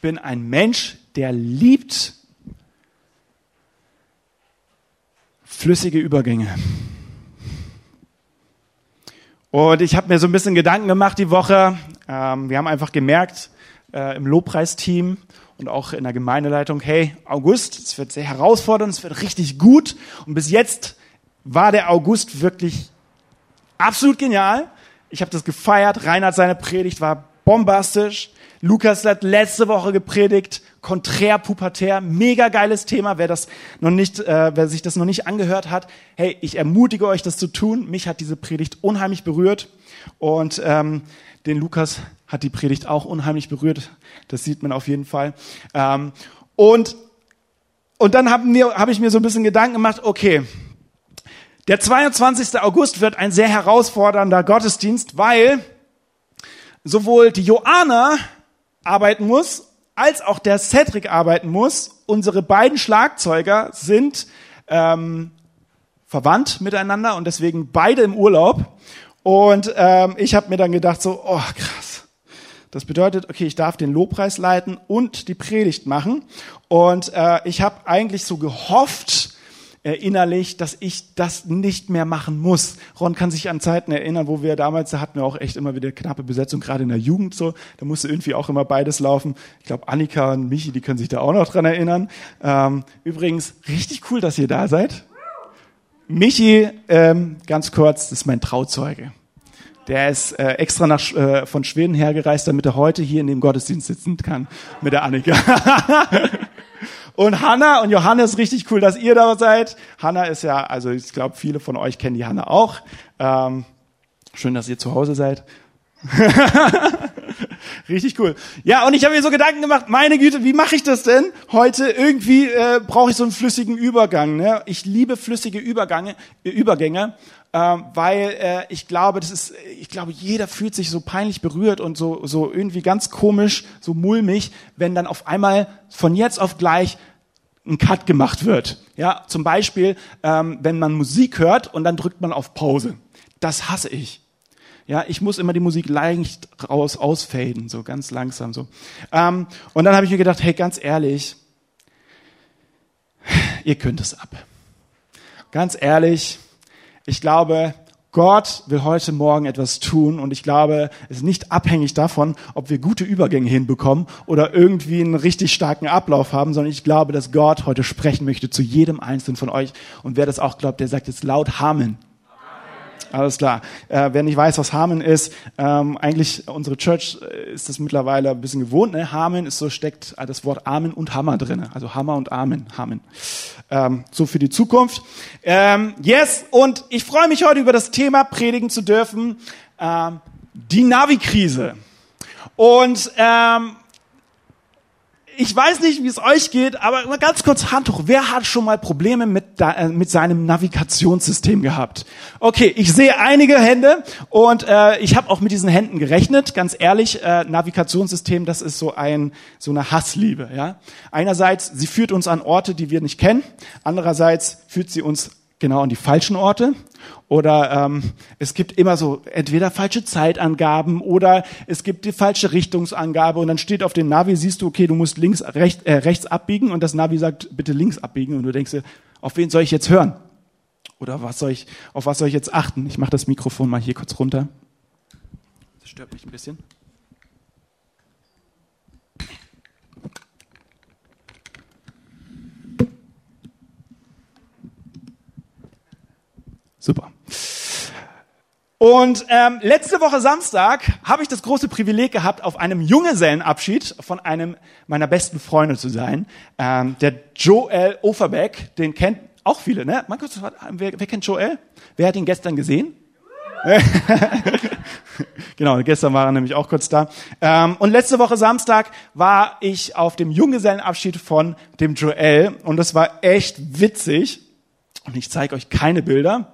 bin ein Mensch, der liebt flüssige Übergänge. Und ich habe mir so ein bisschen Gedanken gemacht die Woche. Ähm, wir haben einfach gemerkt äh, im Lobpreisteam und auch in der Gemeindeleitung, hey, August, es wird sehr herausfordernd, es wird richtig gut. Und bis jetzt war der August wirklich absolut genial. Ich habe das gefeiert. Reinhard seine Predigt war bombastisch. Lukas hat letzte Woche gepredigt, konträr pubertär, mega geiles Thema. Wer das noch nicht, äh, wer sich das noch nicht angehört hat, hey, ich ermutige euch, das zu tun. Mich hat diese Predigt unheimlich berührt und ähm, den Lukas hat die Predigt auch unheimlich berührt. Das sieht man auf jeden Fall. Ähm, und und dann habe hab ich mir so ein bisschen Gedanken gemacht. Okay, der 22. August wird ein sehr herausfordernder Gottesdienst, weil sowohl die Joanna arbeiten muss, als auch der Cedric arbeiten muss. Unsere beiden Schlagzeuger sind ähm, verwandt miteinander und deswegen beide im Urlaub. Und ähm, ich habe mir dann gedacht, so, oh krass. Das bedeutet, okay, ich darf den Lobpreis leiten und die Predigt machen. Und äh, ich habe eigentlich so gehofft, äh, innerlich, dass ich das nicht mehr machen muss. Ron kann sich an Zeiten erinnern, wo wir damals, da hatten wir auch echt immer wieder knappe Besetzung, gerade in der Jugend so. Da musste irgendwie auch immer beides laufen. Ich glaube, Annika und Michi, die können sich da auch noch dran erinnern. Ähm, übrigens, richtig cool, dass ihr da seid. Michi, ähm, ganz kurz, das ist mein Trauzeuge. Der ist äh, extra nach, äh, von Schweden hergereist, damit er heute hier in dem Gottesdienst sitzen kann mit der Annika. Und Hanna und Johannes, richtig cool, dass ihr da seid. Hanna ist ja, also ich glaube, viele von euch kennen die Hanna auch. Ähm, schön, dass ihr zu Hause seid. Richtig cool. Ja, und ich habe mir so Gedanken gemacht, meine Güte, wie mache ich das denn? Heute irgendwie äh, brauche ich so einen flüssigen Übergang. Ne? Ich liebe flüssige Übergänge, Übergänge ähm, weil äh, ich glaube, das ist, ich glaube, jeder fühlt sich so peinlich berührt und so, so irgendwie ganz komisch, so mulmig, wenn dann auf einmal von jetzt auf gleich ein Cut gemacht wird. Ja, zum Beispiel, ähm, wenn man Musik hört und dann drückt man auf Pause. Das hasse ich. Ja, ich muss immer die Musik leicht raus ausfaden, so ganz langsam so. Ähm, und dann habe ich mir gedacht, hey, ganz ehrlich, ihr könnt es ab. Ganz ehrlich, ich glaube, Gott will heute Morgen etwas tun und ich glaube, es ist nicht abhängig davon, ob wir gute Übergänge hinbekommen oder irgendwie einen richtig starken Ablauf haben, sondern ich glaube, dass Gott heute sprechen möchte zu jedem Einzelnen von euch. Und wer das auch glaubt, der sagt jetzt laut Amen. Alles klar. Äh, wer nicht weiß, was Harmon ist, ähm, eigentlich unsere Church äh, ist das mittlerweile ein bisschen gewohnt. Ne? Harmon ist so steckt äh, das Wort Amen und Hammer drin. Also Hammer und Amen. Harmon. Ähm, so für die Zukunft. Ähm, yes, und ich freue mich heute über das Thema predigen zu dürfen. Ähm, die Navi-Krise. Und ähm, ich weiß nicht, wie es euch geht, aber mal ganz kurz Handtuch. Wer hat schon mal Probleme mit, äh, mit seinem Navigationssystem gehabt? Okay, ich sehe einige Hände und äh, ich habe auch mit diesen Händen gerechnet. Ganz ehrlich, äh, Navigationssystem, das ist so ein so eine Hassliebe. Ja, einerseits sie führt uns an Orte, die wir nicht kennen. Andererseits führt sie uns genau an die falschen Orte oder ähm, es gibt immer so entweder falsche Zeitangaben oder es gibt die falsche Richtungsangabe und dann steht auf dem Navi, siehst du, okay, du musst links, rechts, äh, rechts abbiegen und das Navi sagt, bitte links abbiegen und du denkst dir, auf wen soll ich jetzt hören? Oder was soll ich, auf was soll ich jetzt achten? Ich mache das Mikrofon mal hier kurz runter. Das stört mich ein bisschen. Super. Und ähm, letzte Woche Samstag habe ich das große Privileg gehabt, auf einem Junggesellenabschied von einem meiner besten Freunde zu sein. Ähm, der Joel Overbeck, den kennt auch viele, ne? Mein Gott, wer, wer kennt Joel? Wer hat ihn gestern gesehen? genau, gestern war er nämlich auch kurz da. Ähm, und letzte Woche Samstag war ich auf dem Junggesellenabschied von dem Joel und das war echt witzig. Und ich zeige euch keine Bilder.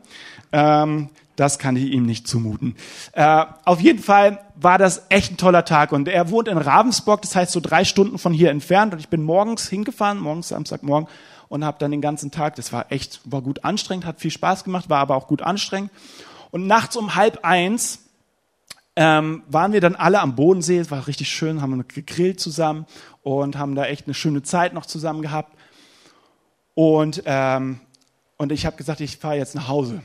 Ähm, das kann ich ihm nicht zumuten. Äh, auf jeden Fall war das echt ein toller Tag. Und er wohnt in Ravensburg, das heißt so drei Stunden von hier entfernt. Und ich bin morgens hingefahren, morgens Samstagmorgen, und habe dann den ganzen Tag, das war echt, war gut anstrengend, hat viel Spaß gemacht, war aber auch gut anstrengend. Und nachts um halb eins ähm, waren wir dann alle am Bodensee. Es war richtig schön, haben gegrillt zusammen und haben da echt eine schöne Zeit noch zusammen gehabt. Und, ähm, und ich habe gesagt, ich fahre jetzt nach Hause.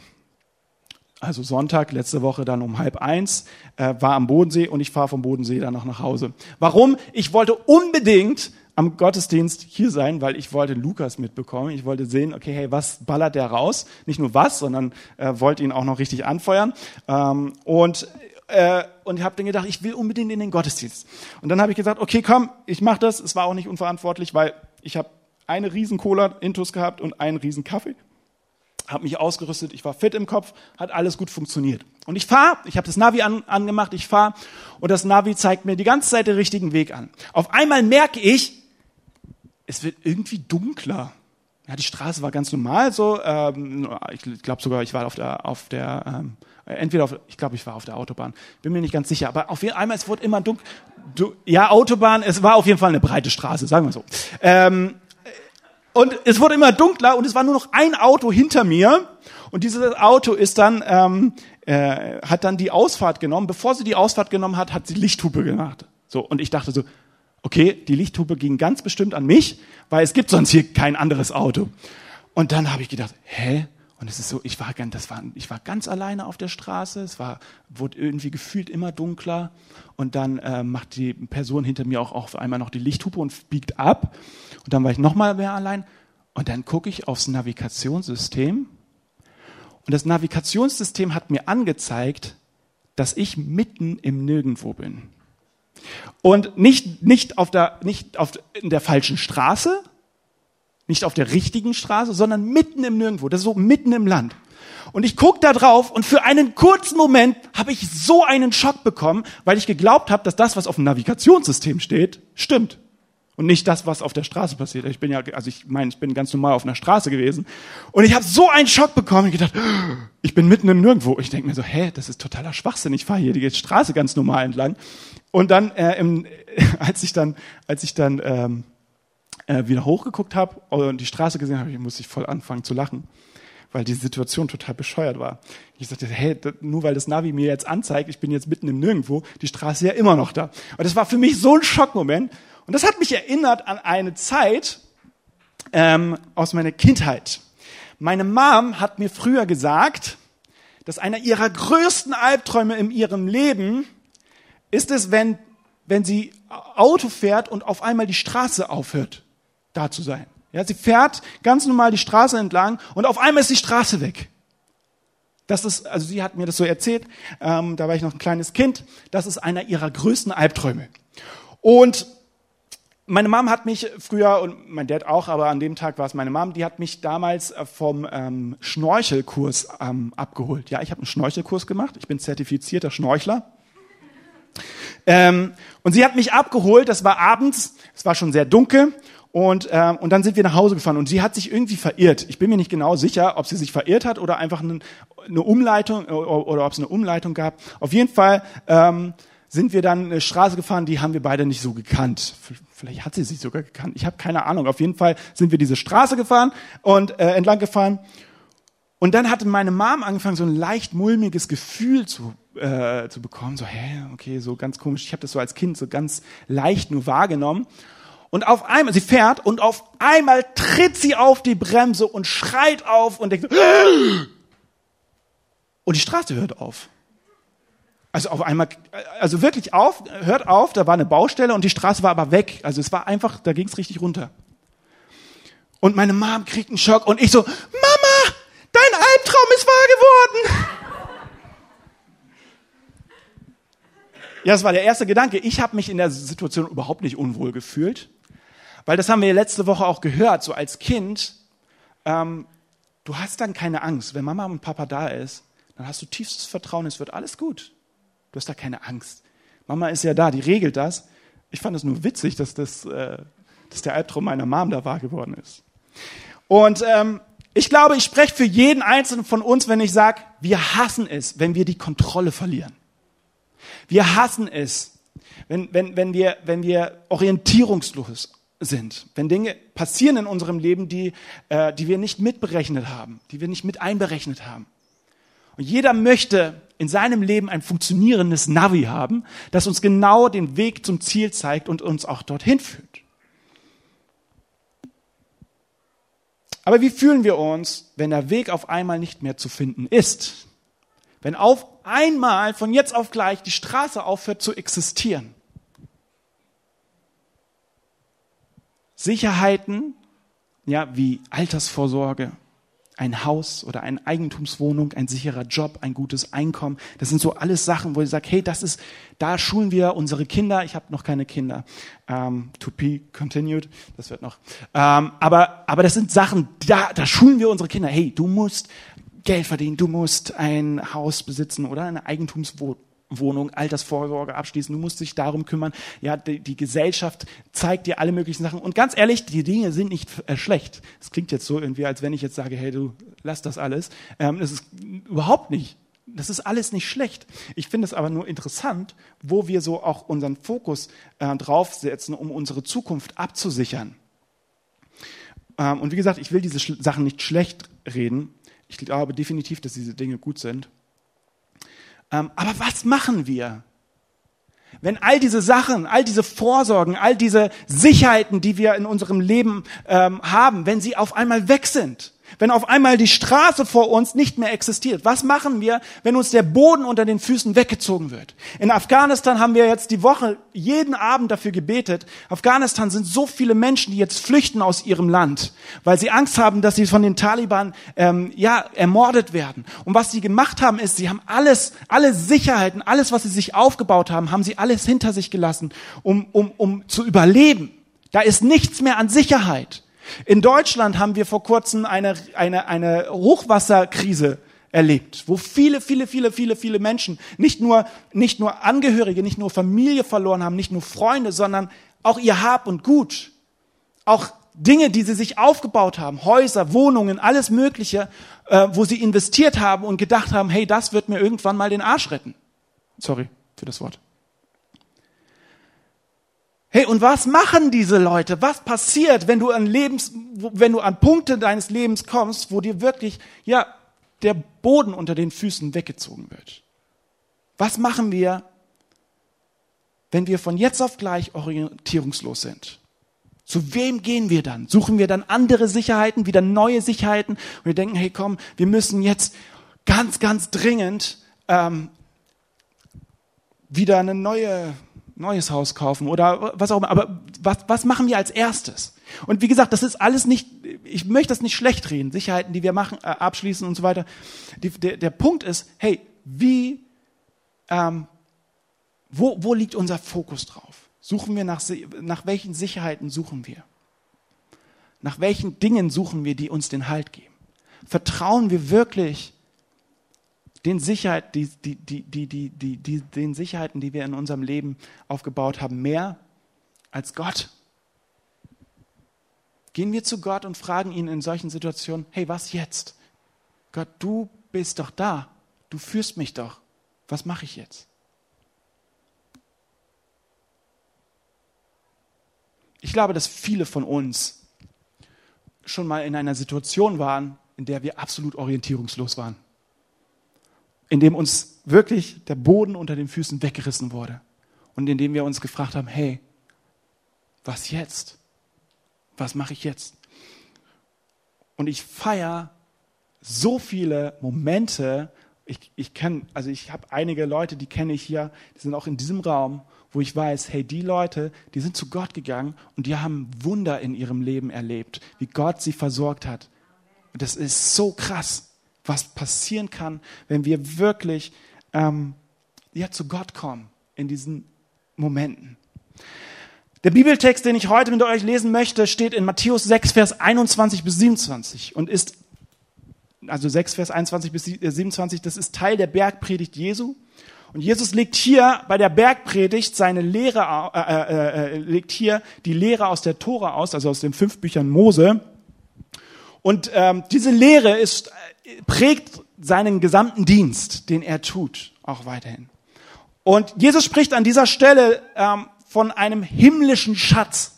Also Sonntag, letzte Woche dann um halb eins, äh, war am Bodensee und ich fahre vom Bodensee dann noch nach Hause. Warum? Ich wollte unbedingt am Gottesdienst hier sein, weil ich wollte Lukas mitbekommen. Ich wollte sehen, okay, hey, was ballert der raus? Nicht nur was, sondern äh, wollte ihn auch noch richtig anfeuern. Ähm, und äh, und habe dann gedacht, ich will unbedingt in den Gottesdienst. Und dann habe ich gesagt, okay, komm, ich mache das. Es war auch nicht unverantwortlich, weil ich habe eine riesen Cola Intus gehabt und einen riesen Kaffee. Habe mich ausgerüstet, ich war fit im Kopf, hat alles gut funktioniert. Und ich fahre, ich habe das Navi an, angemacht, ich fahre und das Navi zeigt mir die ganze Zeit den richtigen Weg an. Auf einmal merke ich, es wird irgendwie dunkler. Ja, die Straße war ganz normal so. Ähm, ich glaube sogar, ich war auf der, auf der ähm, entweder auf, ich glaube, ich war auf der Autobahn. Bin mir nicht ganz sicher. Aber auf Fall, es wurde immer dunkel. Du, ja, Autobahn, es war auf jeden Fall eine breite Straße, sagen wir so. Ähm, und es wurde immer dunkler und es war nur noch ein Auto hinter mir. Und dieses Auto ist dann, ähm, äh, hat dann die Ausfahrt genommen. Bevor sie die Ausfahrt genommen hat, hat sie Lichthupe gemacht. So, und ich dachte so, okay, die Lichthupe ging ganz bestimmt an mich, weil es gibt sonst hier kein anderes Auto. Und dann habe ich gedacht, hä? Und es ist so, ich war, das war, ich war ganz alleine auf der Straße, es war, wurde irgendwie gefühlt immer dunkler und dann äh, macht die Person hinter mir auch auf einmal noch die Lichthupe und biegt ab und dann war ich nochmal mehr allein und dann gucke ich aufs Navigationssystem und das Navigationssystem hat mir angezeigt, dass ich mitten im Nirgendwo bin. Und nicht, nicht, auf der, nicht auf, in der falschen Straße, nicht auf der richtigen Straße, sondern mitten im Nirgendwo. Das ist so mitten im Land. Und ich guck da drauf und für einen kurzen Moment habe ich so einen Schock bekommen, weil ich geglaubt habe, dass das, was auf dem Navigationssystem steht, stimmt. Und nicht das, was auf der Straße passiert. Ich bin ja, also ich meine, ich bin ganz normal auf einer Straße gewesen. Und ich habe so einen Schock bekommen und gedacht, ich bin mitten im Nirgendwo. Ich denke mir so, hä, das ist totaler Schwachsinn. Ich fahre hier die Straße ganz normal entlang. Und dann, äh, im, als ich dann, als ich dann ähm, äh, wieder hochgeguckt habe und die Straße gesehen habe, musste ich voll anfangen zu lachen, weil die Situation total bescheuert war. Ich sagte, hey, nur weil das Navi mir jetzt anzeigt, ich bin jetzt mitten im Nirgendwo, die Straße ist ja immer noch da. Und das war für mich so ein Schockmoment. Und das hat mich erinnert an eine Zeit ähm, aus meiner Kindheit. Meine Mom hat mir früher gesagt, dass einer ihrer größten Albträume in ihrem Leben ist es, wenn, wenn sie Auto fährt und auf einmal die Straße aufhört da zu sein. Ja, sie fährt ganz normal die Straße entlang und auf einmal ist die Straße weg. Das ist, also sie hat mir das so erzählt, ähm, da war ich noch ein kleines Kind, das ist einer ihrer größten Albträume. Und meine Mom hat mich früher, und mein Dad auch, aber an dem Tag war es meine Mom, die hat mich damals äh, vom ähm, Schnorchelkurs ähm, abgeholt. Ja, ich habe einen Schnorchelkurs gemacht, ich bin zertifizierter Schnorchler. Ähm, und sie hat mich abgeholt, das war abends, es war schon sehr dunkel und, ähm, und dann sind wir nach Hause gefahren und sie hat sich irgendwie verirrt. Ich bin mir nicht genau sicher, ob sie sich verirrt hat oder einfach eine, eine Umleitung oder, oder ob es eine Umleitung gab. Auf jeden Fall ähm, sind wir dann eine Straße gefahren, die haben wir beide nicht so gekannt. Vielleicht hat sie sich sogar gekannt. Ich habe keine Ahnung. Auf jeden Fall sind wir diese Straße gefahren und äh, entlang gefahren. Und dann hatte meine Mom angefangen, so ein leicht mulmiges Gefühl zu, äh, zu bekommen. So, hä, okay, so ganz komisch. Ich habe das so als Kind so ganz leicht nur wahrgenommen. Und auf einmal, sie fährt und auf einmal tritt sie auf die Bremse und schreit auf und denkt, und die Straße hört auf. Also auf einmal, also wirklich auf, hört auf, da war eine Baustelle und die Straße war aber weg. Also es war einfach, da ging es richtig runter. Und meine Mom kriegt einen Schock und ich so, Mama, dein Albtraum ist wahr geworden. Ja, das war der erste Gedanke. Ich habe mich in der Situation überhaupt nicht unwohl gefühlt. Weil das haben wir letzte Woche auch gehört, so als Kind, ähm, du hast dann keine Angst. Wenn Mama und Papa da ist, dann hast du tiefstes Vertrauen, es wird alles gut. Du hast da keine Angst. Mama ist ja da, die regelt das. Ich fand es nur witzig, dass, das, äh, dass der Albtraum meiner Mom da wahr geworden ist. Und ähm, ich glaube, ich spreche für jeden Einzelnen von uns, wenn ich sage, wir hassen es, wenn wir die Kontrolle verlieren. Wir hassen es, wenn, wenn, wenn, wir, wenn wir orientierungslos sind, wenn Dinge passieren in unserem Leben, die, äh, die wir nicht mitberechnet haben, die wir nicht mit einberechnet haben. Und jeder möchte in seinem Leben ein funktionierendes Navi haben, das uns genau den Weg zum Ziel zeigt und uns auch dorthin führt. Aber wie fühlen wir uns, wenn der Weg auf einmal nicht mehr zu finden ist? Wenn auf einmal von jetzt auf gleich die Straße aufhört zu existieren? Sicherheiten, ja, wie Altersvorsorge, ein Haus oder eine Eigentumswohnung, ein sicherer Job, ein gutes Einkommen. Das sind so alles Sachen, wo ich sage, hey, das ist, da schulen wir unsere Kinder. Ich habe noch keine Kinder. Um, to be continued, das wird noch. Um, aber, aber das sind Sachen, da, da schulen wir unsere Kinder. Hey, du musst Geld verdienen, du musst ein Haus besitzen oder eine Eigentumswohnung Wohnung, Altersvorsorge abschließen, du musst dich darum kümmern. Ja, die, die, Gesellschaft zeigt dir alle möglichen Sachen. Und ganz ehrlich, die Dinge sind nicht äh, schlecht. Es klingt jetzt so irgendwie, als wenn ich jetzt sage, hey, du lass das alles. Ähm, das ist überhaupt nicht. Das ist alles nicht schlecht. Ich finde es aber nur interessant, wo wir so auch unseren Fokus äh, draufsetzen, um unsere Zukunft abzusichern. Ähm, und wie gesagt, ich will diese Sachen nicht schlecht reden. Ich glaube definitiv, dass diese Dinge gut sind. Ähm, aber was machen wir? Wenn all diese Sachen, all diese Vorsorgen, all diese Sicherheiten, die wir in unserem Leben ähm, haben, wenn sie auf einmal weg sind, wenn auf einmal die Straße vor uns nicht mehr existiert? Was machen wir, wenn uns der Boden unter den Füßen weggezogen wird? In Afghanistan haben wir jetzt die Woche jeden Abend dafür gebetet. Afghanistan sind so viele Menschen, die jetzt flüchten aus ihrem Land, weil sie Angst haben, dass sie von den Taliban ähm, ja ermordet werden. Und was sie gemacht haben, ist, sie haben alles, alle Sicherheiten, alles, was sie sich aufgebaut haben, haben sie alles hinter sich gelassen, um um um zu überleben. Da ist nichts mehr an Sicherheit. In Deutschland haben wir vor kurzem eine, eine, eine Hochwasserkrise erlebt, wo viele, viele, viele, viele, viele Menschen nicht nur, nicht nur Angehörige, nicht nur Familie verloren haben, nicht nur Freunde, sondern auch ihr Hab und Gut. Auch Dinge, die sie sich aufgebaut haben, Häuser, Wohnungen, alles Mögliche, äh, wo sie investiert haben und gedacht haben, hey, das wird mir irgendwann mal den Arsch retten. Sorry für das Wort. Hey, und was machen diese Leute? Was passiert, wenn du an Lebens, wenn du an Punkte deines Lebens kommst, wo dir wirklich, ja, der Boden unter den Füßen weggezogen wird? Was machen wir, wenn wir von jetzt auf gleich orientierungslos sind? Zu wem gehen wir dann? Suchen wir dann andere Sicherheiten, wieder neue Sicherheiten? Und wir denken, hey, komm, wir müssen jetzt ganz, ganz dringend ähm, wieder eine neue neues Haus kaufen oder was auch immer. Aber was, was machen wir als erstes? Und wie gesagt, das ist alles nicht, ich möchte das nicht schlecht reden, Sicherheiten, die wir machen, äh, abschließen und so weiter. Die, der, der Punkt ist, hey, wie, ähm, wo, wo liegt unser Fokus drauf? Suchen wir nach, nach welchen Sicherheiten suchen wir? Nach welchen Dingen suchen wir, die uns den Halt geben? Vertrauen wir wirklich den Sicherheit, die, die, die, den Sicherheiten, die wir in unserem Leben aufgebaut haben, mehr als Gott. Gehen wir zu Gott und fragen ihn in solchen Situationen, hey, was jetzt? Gott, du bist doch da. Du führst mich doch. Was mache ich jetzt? Ich glaube, dass viele von uns schon mal in einer Situation waren, in der wir absolut orientierungslos waren in dem uns wirklich der Boden unter den Füßen weggerissen wurde und in dem wir uns gefragt haben, hey, was jetzt? Was mache ich jetzt? Und ich feiere so viele Momente. Ich, ich kenne, also ich habe einige Leute, die kenne ich hier, die sind auch in diesem Raum, wo ich weiß, hey, die Leute, die sind zu Gott gegangen und die haben Wunder in ihrem Leben erlebt, wie Gott sie versorgt hat. Und das ist so krass was passieren kann, wenn wir wirklich ähm, ja, zu Gott kommen in diesen Momenten. Der Bibeltext, den ich heute mit euch lesen möchte, steht in Matthäus 6, Vers 21 bis 27 und ist, also 6, Vers 21 bis 27, das ist Teil der Bergpredigt Jesu. Und Jesus legt hier bei der Bergpredigt seine Lehre, äh, äh, äh, legt hier die Lehre aus der Tora aus, also aus den fünf Büchern Mose. Und ähm, diese Lehre ist prägt seinen gesamten Dienst, den er tut, auch weiterhin. Und Jesus spricht an dieser Stelle ähm, von einem himmlischen Schatz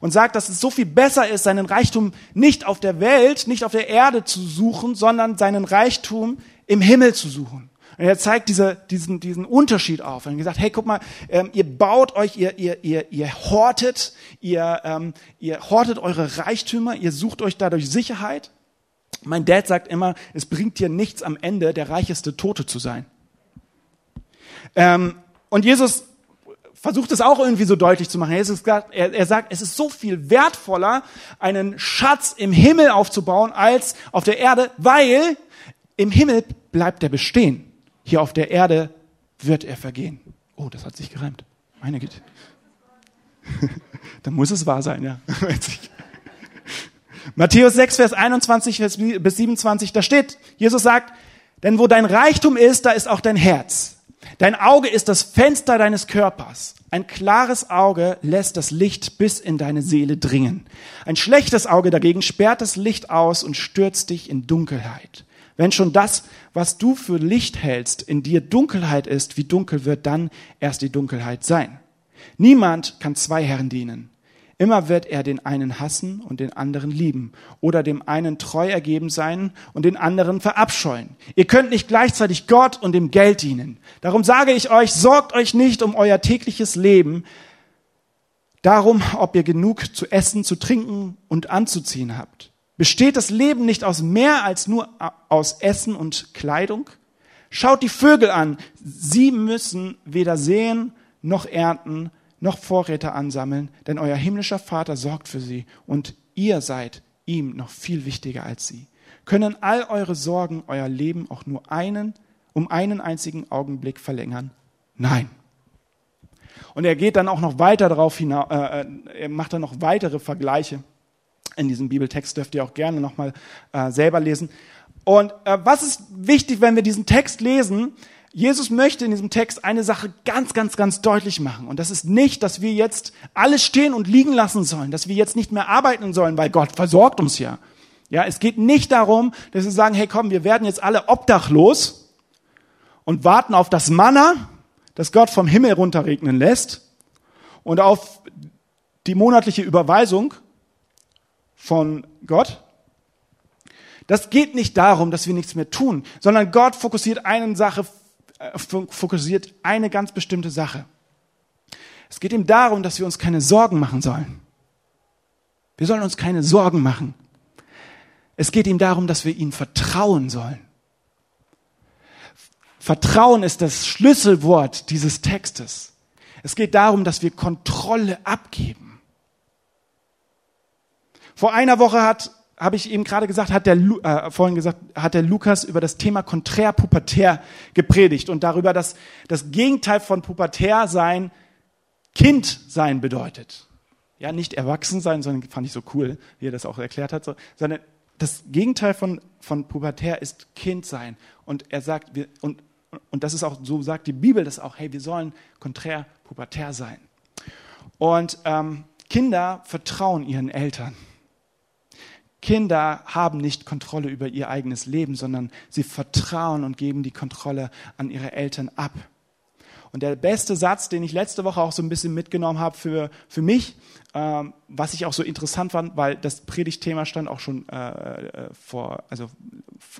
und sagt, dass es so viel besser ist, seinen Reichtum nicht auf der Welt, nicht auf der Erde zu suchen, sondern seinen Reichtum im Himmel zu suchen. Und er zeigt diese, diesen, diesen Unterschied auf. Und gesagt, hey, guck mal, ähm, ihr baut euch, ihr, ihr, ihr, ihr hortet, ihr, ähm, ihr hortet eure Reichtümer, ihr sucht euch dadurch Sicherheit. Mein Dad sagt immer, es bringt dir nichts am Ende, der reicheste Tote zu sein. Ähm, und Jesus versucht es auch irgendwie so deutlich zu machen. Jesus er, er sagt, es ist so viel wertvoller, einen Schatz im Himmel aufzubauen, als auf der Erde, weil im Himmel bleibt er bestehen. Hier auf der Erde wird er vergehen. Oh, das hat sich gereimt. Meine Güte. Dann muss es wahr sein, ja. Matthäus 6, Vers 21 bis 27, da steht, Jesus sagt, denn wo dein Reichtum ist, da ist auch dein Herz. Dein Auge ist das Fenster deines Körpers. Ein klares Auge lässt das Licht bis in deine Seele dringen. Ein schlechtes Auge dagegen sperrt das Licht aus und stürzt dich in Dunkelheit. Wenn schon das, was du für Licht hältst, in dir Dunkelheit ist, wie dunkel wird dann erst die Dunkelheit sein? Niemand kann zwei Herren dienen. Immer wird er den einen hassen und den anderen lieben oder dem einen treu ergeben sein und den anderen verabscheuen. Ihr könnt nicht gleichzeitig Gott und dem Geld dienen. Darum sage ich euch, sorgt euch nicht um euer tägliches Leben, darum, ob ihr genug zu essen, zu trinken und anzuziehen habt. Besteht das Leben nicht aus mehr als nur aus Essen und Kleidung? Schaut die Vögel an. Sie müssen weder sehen noch ernten, noch Vorräte ansammeln, denn euer himmlischer Vater sorgt für sie und ihr seid ihm noch viel wichtiger als sie. Können all eure Sorgen euer Leben auch nur einen, um einen einzigen Augenblick verlängern? Nein. Und er geht dann auch noch weiter darauf hinaus, äh, äh, er macht dann noch weitere Vergleiche in diesem Bibeltext, dürft ihr auch gerne nochmal äh, selber lesen. Und äh, was ist wichtig, wenn wir diesen Text lesen? Jesus möchte in diesem Text eine Sache ganz, ganz, ganz deutlich machen. Und das ist nicht, dass wir jetzt alles stehen und liegen lassen sollen, dass wir jetzt nicht mehr arbeiten sollen, weil Gott versorgt uns ja. Ja, es geht nicht darum, dass wir sagen, hey komm, wir werden jetzt alle obdachlos und warten auf das Manna, das Gott vom Himmel runterregnen lässt und auf die monatliche Überweisung von Gott. Das geht nicht darum, dass wir nichts mehr tun, sondern Gott fokussiert eine Sache fokussiert eine ganz bestimmte Sache. Es geht ihm darum, dass wir uns keine Sorgen machen sollen. Wir sollen uns keine Sorgen machen. Es geht ihm darum, dass wir ihm vertrauen sollen. Vertrauen ist das Schlüsselwort dieses Textes. Es geht darum, dass wir Kontrolle abgeben. Vor einer Woche hat habe ich eben gerade gesagt, hat der, äh, vorhin gesagt, hat der Lukas über das Thema konträr-pubertär gepredigt und darüber, dass das Gegenteil von pubertär sein Kind sein bedeutet. Ja, nicht erwachsen sein, sondern fand ich so cool, wie er das auch erklärt hat, so, sondern das Gegenteil von, von pubertär ist Kind sein. Und er sagt, wir, und, und das ist auch, so sagt die Bibel das auch, hey, wir sollen konträr pubertär sein. Und ähm, Kinder vertrauen ihren Eltern. Kinder haben nicht Kontrolle über ihr eigenes Leben, sondern sie vertrauen und geben die Kontrolle an ihre Eltern ab. Und der beste Satz, den ich letzte Woche auch so ein bisschen mitgenommen habe für, für mich, ähm, was ich auch so interessant fand, weil das Predigtthema stand auch schon äh, äh vor, also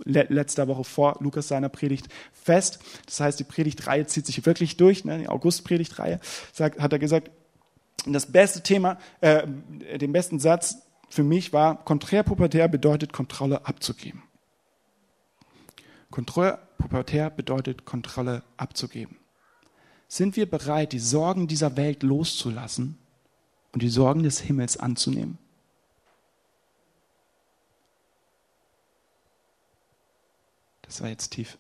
le letzter Woche vor Lukas seiner Predigt fest. Das heißt, die Predigtreihe zieht sich wirklich durch, ne, die August-Predigtreihe, hat er gesagt, das beste Thema, äh, den besten Satz, für mich war, konträrpubertär bedeutet Kontrolle abzugeben. Konträrpubertär bedeutet Kontrolle abzugeben. Sind wir bereit, die Sorgen dieser Welt loszulassen und die Sorgen des Himmels anzunehmen? Das war jetzt tief.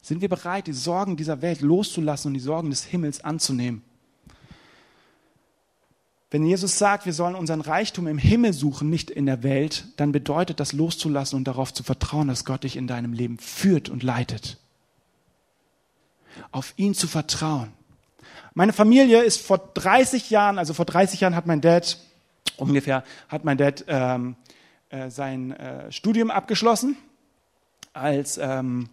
Sind wir bereit, die Sorgen dieser Welt loszulassen und die Sorgen des Himmels anzunehmen? Wenn Jesus sagt, wir sollen unseren Reichtum im Himmel suchen, nicht in der Welt, dann bedeutet das loszulassen und darauf zu vertrauen, dass Gott dich in deinem Leben führt und leitet. Auf ihn zu vertrauen. Meine Familie ist vor 30 Jahren, also vor 30 Jahren hat mein Dad, ungefähr, hat mein Dad ähm, äh, sein äh, Studium abgeschlossen als ähm,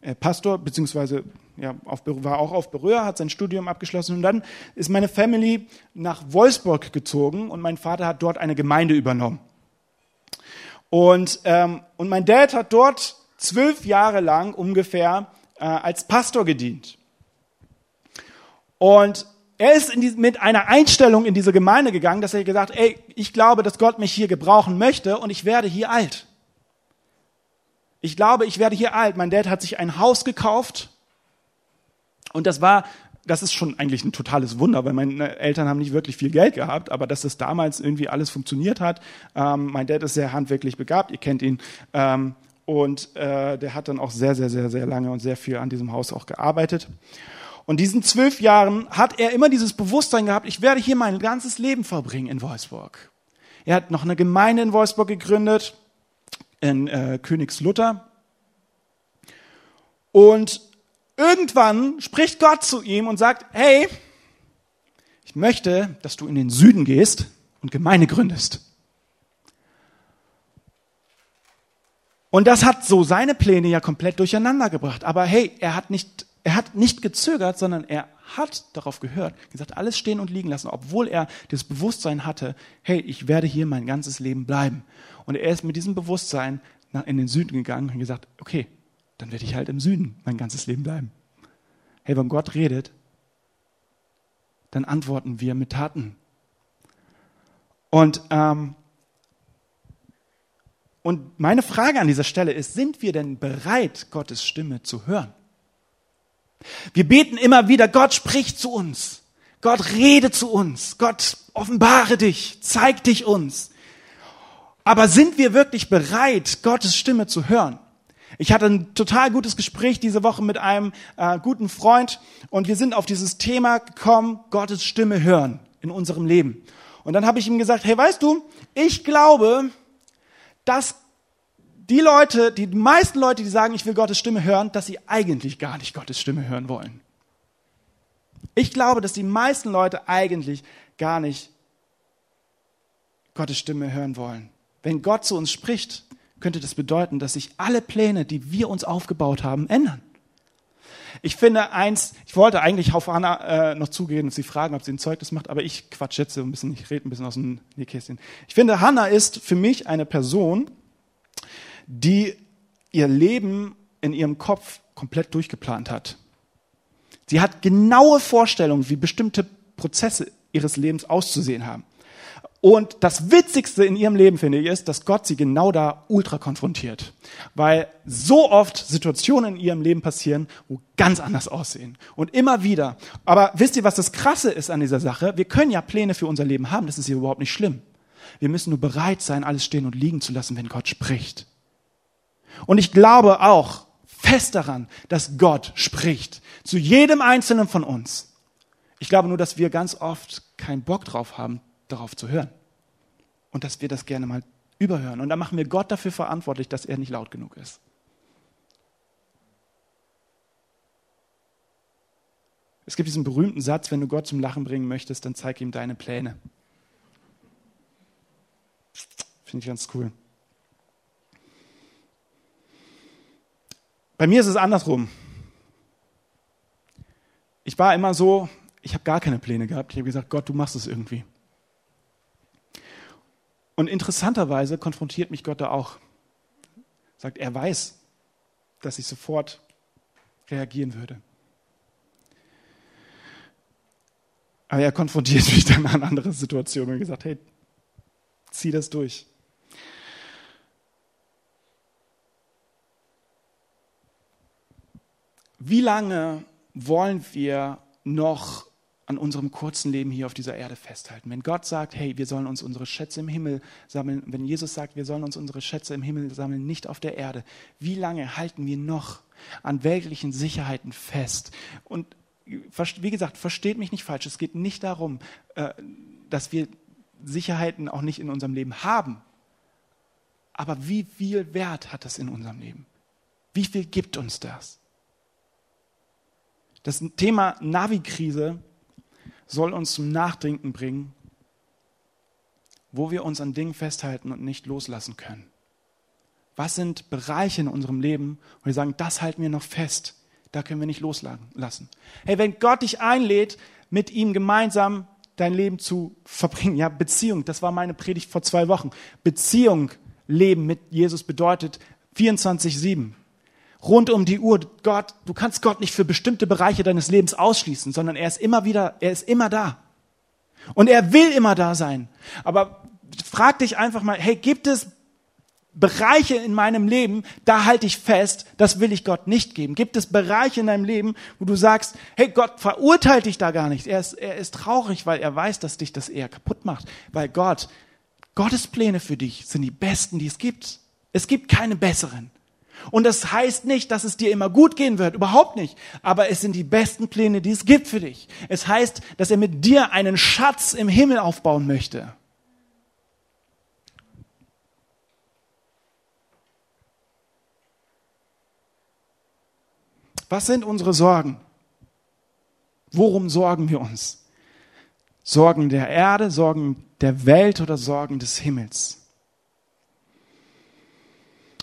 äh, Pastor, beziehungsweise ja, auf, war auch auf Berührer, hat sein Studium abgeschlossen und dann ist meine Family nach Wolfsburg gezogen und mein Vater hat dort eine Gemeinde übernommen. Und, ähm, und mein Dad hat dort zwölf Jahre lang ungefähr äh, als Pastor gedient. Und er ist die, mit einer Einstellung in diese Gemeinde gegangen, dass er gesagt, ey, ich glaube, dass Gott mich hier gebrauchen möchte und ich werde hier alt. Ich glaube, ich werde hier alt. Mein Dad hat sich ein Haus gekauft und das war, das ist schon eigentlich ein totales Wunder, weil meine Eltern haben nicht wirklich viel Geld gehabt, aber dass das damals irgendwie alles funktioniert hat. Ähm, mein Dad ist sehr handwerklich begabt, ihr kennt ihn. Ähm, und äh, der hat dann auch sehr, sehr, sehr, sehr lange und sehr viel an diesem Haus auch gearbeitet. Und diesen zwölf Jahren hat er immer dieses Bewusstsein gehabt, ich werde hier mein ganzes Leben verbringen in Wolfsburg. Er hat noch eine Gemeinde in Wolfsburg gegründet, in äh, Königslutter. Und irgendwann spricht Gott zu ihm und sagt, hey, ich möchte, dass du in den Süden gehst und Gemeinde gründest. Und das hat so seine Pläne ja komplett durcheinander gebracht. Aber hey, er hat nicht er hat nicht gezögert, sondern er hat darauf gehört, gesagt, alles stehen und liegen lassen, obwohl er das Bewusstsein hatte, hey, ich werde hier mein ganzes Leben bleiben. Und er ist mit diesem Bewusstsein in den Süden gegangen und gesagt, okay, dann werde ich halt im Süden mein ganzes Leben bleiben. Hey, wenn Gott redet, dann antworten wir mit Taten. Und, ähm, und meine Frage an dieser Stelle ist, sind wir denn bereit, Gottes Stimme zu hören? Wir beten immer wieder, Gott spricht zu uns. Gott rede zu uns. Gott offenbare dich, zeig dich uns. Aber sind wir wirklich bereit, Gottes Stimme zu hören? Ich hatte ein total gutes Gespräch diese Woche mit einem äh, guten Freund und wir sind auf dieses Thema gekommen, Gottes Stimme hören in unserem Leben. Und dann habe ich ihm gesagt, hey, weißt du, ich glaube, dass die Leute, die meisten Leute, die sagen, ich will Gottes Stimme hören, dass sie eigentlich gar nicht Gottes Stimme hören wollen. Ich glaube, dass die meisten Leute eigentlich gar nicht Gottes Stimme hören wollen. Wenn Gott zu uns spricht, könnte das bedeuten, dass sich alle Pläne, die wir uns aufgebaut haben, ändern. Ich finde eins, ich wollte eigentlich auf Hannah äh, noch zugehen und sie fragen, ob sie ein Zeugnis macht, aber ich quatsch jetzt so ein bisschen, ich rede ein bisschen aus dem Nähkästchen. Ich finde, Hannah ist für mich eine Person, die ihr Leben in ihrem Kopf komplett durchgeplant hat. Sie hat genaue Vorstellungen, wie bestimmte Prozesse ihres Lebens auszusehen haben. Und das Witzigste in ihrem Leben, finde ich, ist, dass Gott sie genau da ultra konfrontiert. Weil so oft Situationen in ihrem Leben passieren, wo ganz anders aussehen. Und immer wieder. Aber wisst ihr, was das Krasse ist an dieser Sache? Wir können ja Pläne für unser Leben haben, das ist hier überhaupt nicht schlimm. Wir müssen nur bereit sein, alles stehen und liegen zu lassen, wenn Gott spricht. Und ich glaube auch fest daran, dass Gott spricht zu jedem Einzelnen von uns. Ich glaube nur, dass wir ganz oft keinen Bock drauf haben, darauf zu hören. Und dass wir das gerne mal überhören. Und dann machen wir Gott dafür verantwortlich, dass er nicht laut genug ist. Es gibt diesen berühmten Satz, wenn du Gott zum Lachen bringen möchtest, dann zeig ihm deine Pläne. Finde ich ganz cool. Bei mir ist es andersrum. Ich war immer so, ich habe gar keine Pläne gehabt. Ich habe gesagt, Gott, du machst es irgendwie. Und interessanterweise konfrontiert mich Gott da auch. Sagt, er weiß, dass ich sofort reagieren würde. Aber er konfrontiert mich dann an andere Situationen und gesagt, hey, zieh das durch. Wie lange wollen wir noch an unserem kurzen Leben hier auf dieser Erde festhalten? Wenn Gott sagt, hey, wir sollen uns unsere Schätze im Himmel sammeln, wenn Jesus sagt, wir sollen uns unsere Schätze im Himmel sammeln, nicht auf der Erde, wie lange halten wir noch an weltlichen Sicherheiten fest? Und wie gesagt, versteht mich nicht falsch, es geht nicht darum, äh, dass wir Sicherheiten auch nicht in unserem Leben haben. Aber wie viel Wert hat das in unserem Leben? Wie viel gibt uns das? Das Thema Navi-Krise soll uns zum Nachdenken bringen, wo wir uns an Dingen festhalten und nicht loslassen können. Was sind Bereiche in unserem Leben, wo wir sagen, das halten wir noch fest, da können wir nicht loslassen. Hey, wenn Gott dich einlädt, mit ihm gemeinsam dein Leben zu verbringen, ja, Beziehung, das war meine Predigt vor zwei Wochen. Beziehung, Leben mit Jesus bedeutet 24-7. Rund um die Uhr. Gott, du kannst Gott nicht für bestimmte Bereiche deines Lebens ausschließen, sondern er ist immer wieder, er ist immer da. Und er will immer da sein. Aber frag dich einfach mal, hey, gibt es Bereiche in meinem Leben, da halte ich fest, das will ich Gott nicht geben. Gibt es Bereiche in deinem Leben, wo du sagst, hey, Gott verurteilt dich da gar nicht. Er ist, er ist traurig, weil er weiß, dass dich das eher kaputt macht. Weil Gott, Gottes Pläne für dich sind die besten, die es gibt. Es gibt keine besseren. Und das heißt nicht, dass es dir immer gut gehen wird, überhaupt nicht. Aber es sind die besten Pläne, die es gibt für dich. Es heißt, dass er mit dir einen Schatz im Himmel aufbauen möchte. Was sind unsere Sorgen? Worum sorgen wir uns? Sorgen der Erde, Sorgen der Welt oder Sorgen des Himmels?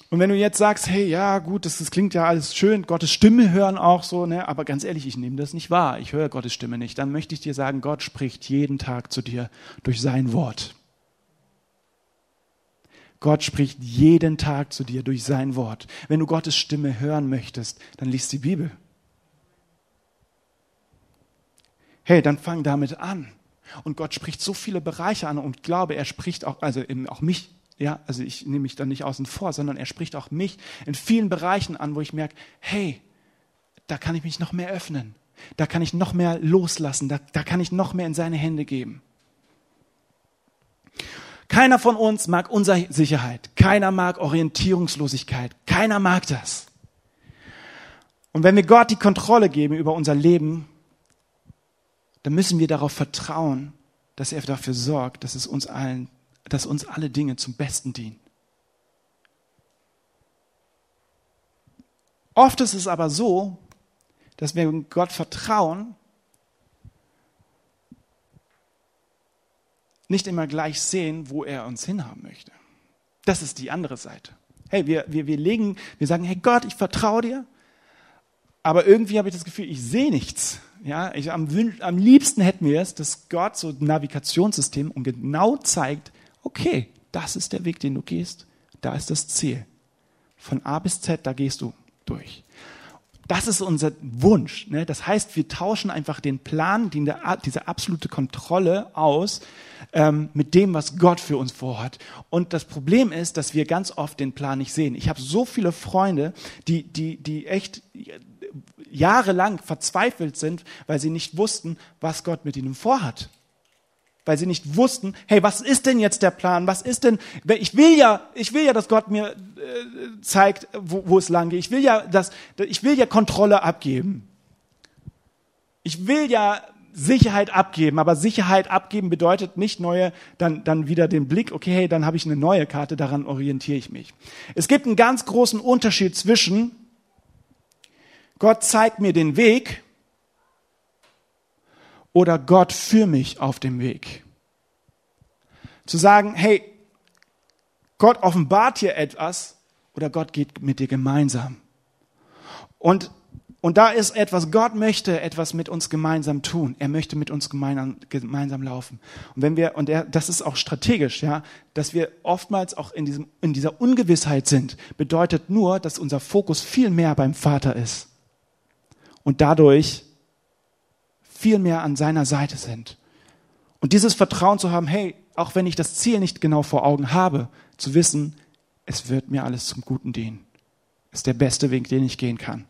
Und wenn du jetzt sagst, hey, ja, gut, das, das klingt ja alles schön, Gottes Stimme hören auch so, ne, aber ganz ehrlich, ich nehme das nicht wahr, ich höre Gottes Stimme nicht, dann möchte ich dir sagen, Gott spricht jeden Tag zu dir durch sein Wort. Gott spricht jeden Tag zu dir durch sein Wort. Wenn du Gottes Stimme hören möchtest, dann liest die Bibel. Hey, dann fang damit an. Und Gott spricht so viele Bereiche an und glaube, er spricht auch, also eben auch mich, ja, also ich nehme mich da nicht außen vor, sondern er spricht auch mich in vielen Bereichen an, wo ich merke, hey, da kann ich mich noch mehr öffnen. Da kann ich noch mehr loslassen. Da, da kann ich noch mehr in seine Hände geben. Keiner von uns mag Unsicherheit. Keiner mag Orientierungslosigkeit. Keiner mag das. Und wenn wir Gott die Kontrolle geben über unser Leben, dann müssen wir darauf vertrauen, dass er dafür sorgt, dass es uns allen, dass uns alle Dinge zum Besten dienen. Oft ist es aber so, dass wir Gott vertrauen, nicht immer gleich sehen, wo er uns hinhaben möchte. Das ist die andere Seite. Hey, wir, wir, wir legen, wir sagen, hey Gott, ich vertraue dir, aber irgendwie habe ich das Gefühl, ich sehe nichts. Ja, ich, am, am liebsten hätten wir es, dass Gott so ein Navigationssystem und genau zeigt, okay, das ist der Weg, den du gehst, da ist das Ziel. Von A bis Z, da gehst du durch. Das ist unser Wunsch. Ne? Das heißt, wir tauschen einfach den Plan, diese absolute Kontrolle aus ähm, mit dem, was Gott für uns vorhat. Und das Problem ist, dass wir ganz oft den Plan nicht sehen. Ich habe so viele Freunde, die, die, die echt jahrelang verzweifelt sind, weil sie nicht wussten, was Gott mit ihnen vorhat weil sie nicht wussten, hey, was ist denn jetzt der Plan? Was ist denn, ich will ja, ich will ja, dass Gott mir äh, zeigt, wo, wo es lang geht. Ich will ja, dass, ich will ja Kontrolle abgeben. Ich will ja Sicherheit abgeben, aber Sicherheit abgeben bedeutet nicht neue, dann, dann wieder den Blick, okay, hey, dann habe ich eine neue Karte, daran orientiere ich mich. Es gibt einen ganz großen Unterschied zwischen Gott zeigt mir den Weg oder Gott für mich auf dem Weg. Zu sagen, hey, Gott offenbart dir etwas oder Gott geht mit dir gemeinsam. Und, und da ist etwas, Gott möchte etwas mit uns gemeinsam tun. Er möchte mit uns gemeinsam, gemeinsam laufen. Und wenn wir, und er, das ist auch strategisch, ja, dass wir oftmals auch in diesem, in dieser Ungewissheit sind, bedeutet nur, dass unser Fokus viel mehr beim Vater ist. Und dadurch viel mehr an seiner Seite sind. Und dieses Vertrauen zu haben, hey, auch wenn ich das Ziel nicht genau vor Augen habe, zu wissen, es wird mir alles zum Guten dienen. Ist der beste Weg, den ich gehen kann.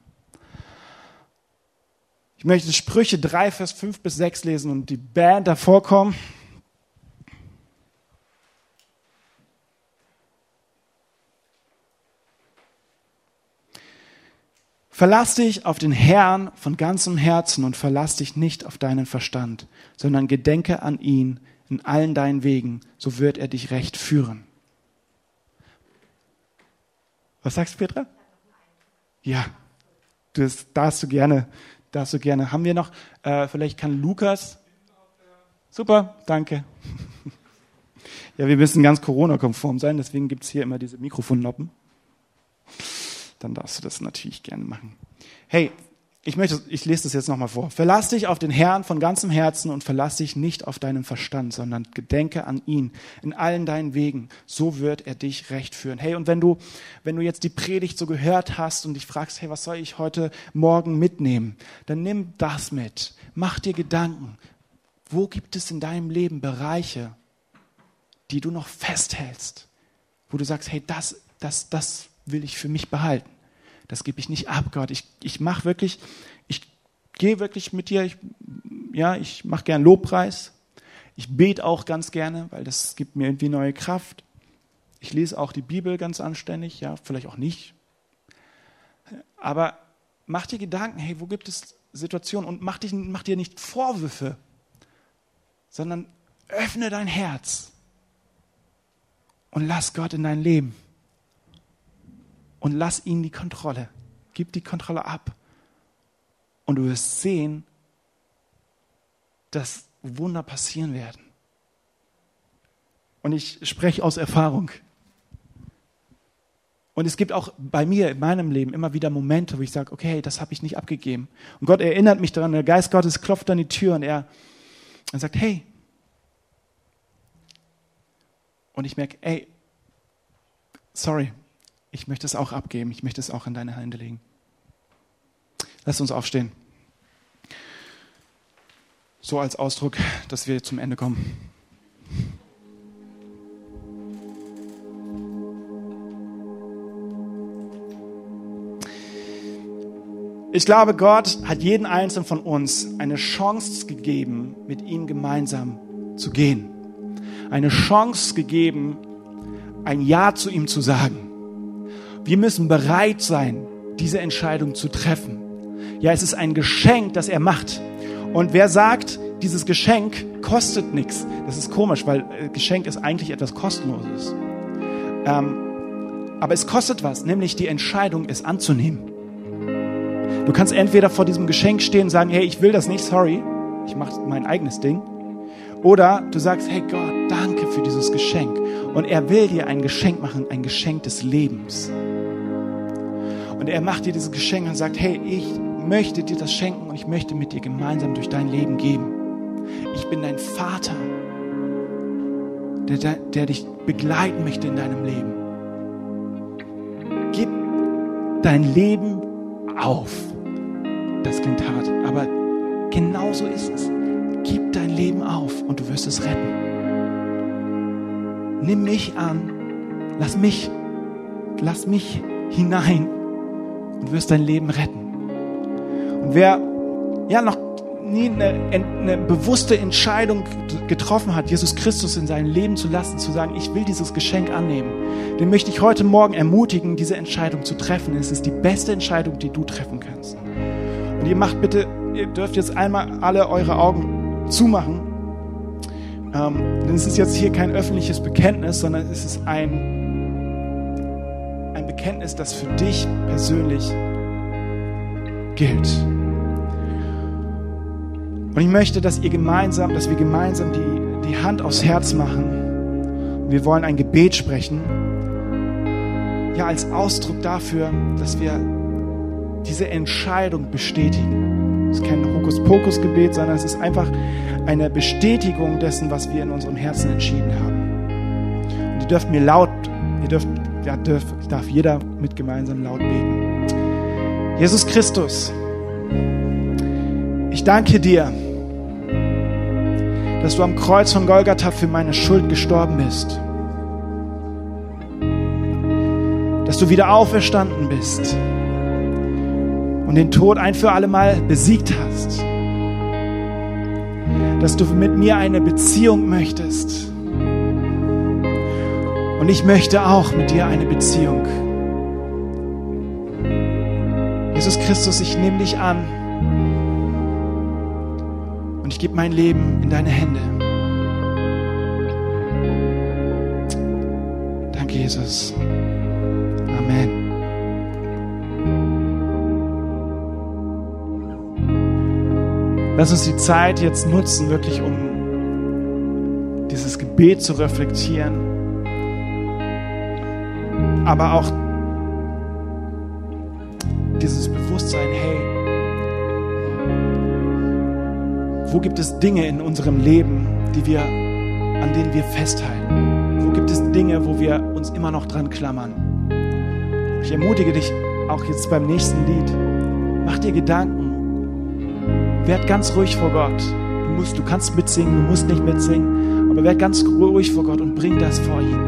Ich möchte Sprüche 3, Vers 5 bis 6 lesen und die Band davor kommen. Verlass dich auf den Herrn von ganzem Herzen und verlass dich nicht auf deinen Verstand, sondern gedenke an ihn in allen deinen Wegen, so wird er dich recht führen. Was sagst du, Petra? Ja, das darfst du gerne, darfst du gerne. Haben wir noch, äh, vielleicht kann Lukas. Super, danke. Ja, wir müssen ganz Corona-konform sein, deswegen gibt es hier immer diese Mikrofonnoppen dann darfst du das natürlich gerne machen. Hey, ich möchte, ich lese das jetzt nochmal vor. Verlass dich auf den Herrn von ganzem Herzen und verlass dich nicht auf deinen Verstand, sondern gedenke an ihn in allen deinen Wegen. So wird er dich recht führen. Hey, und wenn du, wenn du jetzt die Predigt so gehört hast und dich fragst, hey, was soll ich heute Morgen mitnehmen? Dann nimm das mit. Mach dir Gedanken. Wo gibt es in deinem Leben Bereiche, die du noch festhältst? Wo du sagst, hey, das, das, das will ich für mich behalten. Das gebe ich nicht ab, Gott. Ich, ich mache wirklich, ich gehe wirklich mit dir. Ich, ja, ich mache gern Lobpreis. Ich bete auch ganz gerne, weil das gibt mir irgendwie neue Kraft. Ich lese auch die Bibel ganz anständig, ja, vielleicht auch nicht. Aber mach dir Gedanken, hey, wo gibt es Situationen und mach, dich, mach dir nicht Vorwürfe, sondern öffne dein Herz und lass Gott in dein Leben und lass ihn die Kontrolle. Gib die Kontrolle ab. Und du wirst sehen, dass Wunder passieren werden. Und ich spreche aus Erfahrung. Und es gibt auch bei mir in meinem Leben immer wieder Momente, wo ich sage, okay, das habe ich nicht abgegeben. Und Gott erinnert mich daran, der Geist Gottes klopft an die Tür und er, er sagt, hey. Und ich merke, ey, sorry, ich möchte es auch abgeben, ich möchte es auch in deine Hände legen. Lass uns aufstehen. So als Ausdruck, dass wir zum Ende kommen. Ich glaube, Gott hat jeden einzelnen von uns eine Chance gegeben, mit ihm gemeinsam zu gehen. Eine Chance gegeben, ein Ja zu ihm zu sagen. Wir müssen bereit sein, diese Entscheidung zu treffen. Ja, es ist ein Geschenk, das er macht. Und wer sagt, dieses Geschenk kostet nichts? Das ist komisch, weil äh, Geschenk ist eigentlich etwas Kostenloses. Ähm, aber es kostet was, nämlich die Entscheidung, es anzunehmen. Du kannst entweder vor diesem Geschenk stehen und sagen, hey, ich will das nicht, sorry, ich mache mein eigenes Ding. Oder du sagst, hey Gott, danke für dieses Geschenk. Und er will dir ein Geschenk machen, ein Geschenk des Lebens. Und er macht dir dieses Geschenk und sagt, hey, ich möchte dir das schenken und ich möchte mit dir gemeinsam durch dein Leben gehen. Ich bin dein Vater, der, der dich begleiten möchte in deinem Leben. Gib dein Leben auf. Das klingt hart, aber genau so ist es. Gib dein Leben auf und du wirst es retten. Nimm mich an. Lass mich, lass mich hinein und wirst dein Leben retten. Und wer ja noch nie eine, eine, bewusste Entscheidung getroffen hat, Jesus Christus in sein Leben zu lassen, zu sagen, ich will dieses Geschenk annehmen, den möchte ich heute Morgen ermutigen, diese Entscheidung zu treffen. Es ist die beste Entscheidung, die du treffen kannst. Und ihr macht bitte, ihr dürft jetzt einmal alle eure Augen zumachen. Ähm, denn es ist jetzt hier kein öffentliches Bekenntnis, sondern es ist ein Bekenntnis, das für dich persönlich gilt. Und ich möchte, dass ihr gemeinsam, dass wir gemeinsam die, die Hand aufs Herz machen. Und wir wollen ein Gebet sprechen. Ja, als Ausdruck dafür, dass wir diese Entscheidung bestätigen. Es ist kein Hokuspokus-Gebet, sondern es ist einfach eine Bestätigung dessen, was wir in unserem Herzen entschieden haben. Und ihr dürft mir laut, ihr dürft da darf, darf jeder mit gemeinsam laut beten. Jesus Christus, ich danke dir, dass du am Kreuz von Golgatha für meine Schuld gestorben bist. Dass du wieder auferstanden bist und den Tod ein für alle Mal besiegt hast. Dass du mit mir eine Beziehung möchtest und ich möchte auch mit dir eine Beziehung. Jesus Christus, ich nehme dich an und ich gebe mein Leben in deine Hände. Danke, Jesus. Amen. Lass uns die Zeit jetzt nutzen, wirklich um dieses Gebet zu reflektieren aber auch dieses Bewusstsein, hey, Wo gibt es Dinge in unserem Leben, die wir, an denen wir festhalten? Wo gibt es Dinge, wo wir uns immer noch dran klammern? Ich ermutige dich auch jetzt beim nächsten Lied. Mach dir Gedanken. Werd ganz ruhig vor Gott. Du musst, du kannst mitsingen, du musst nicht mitsingen, aber werd ganz ruhig vor Gott und bring das vor ihn.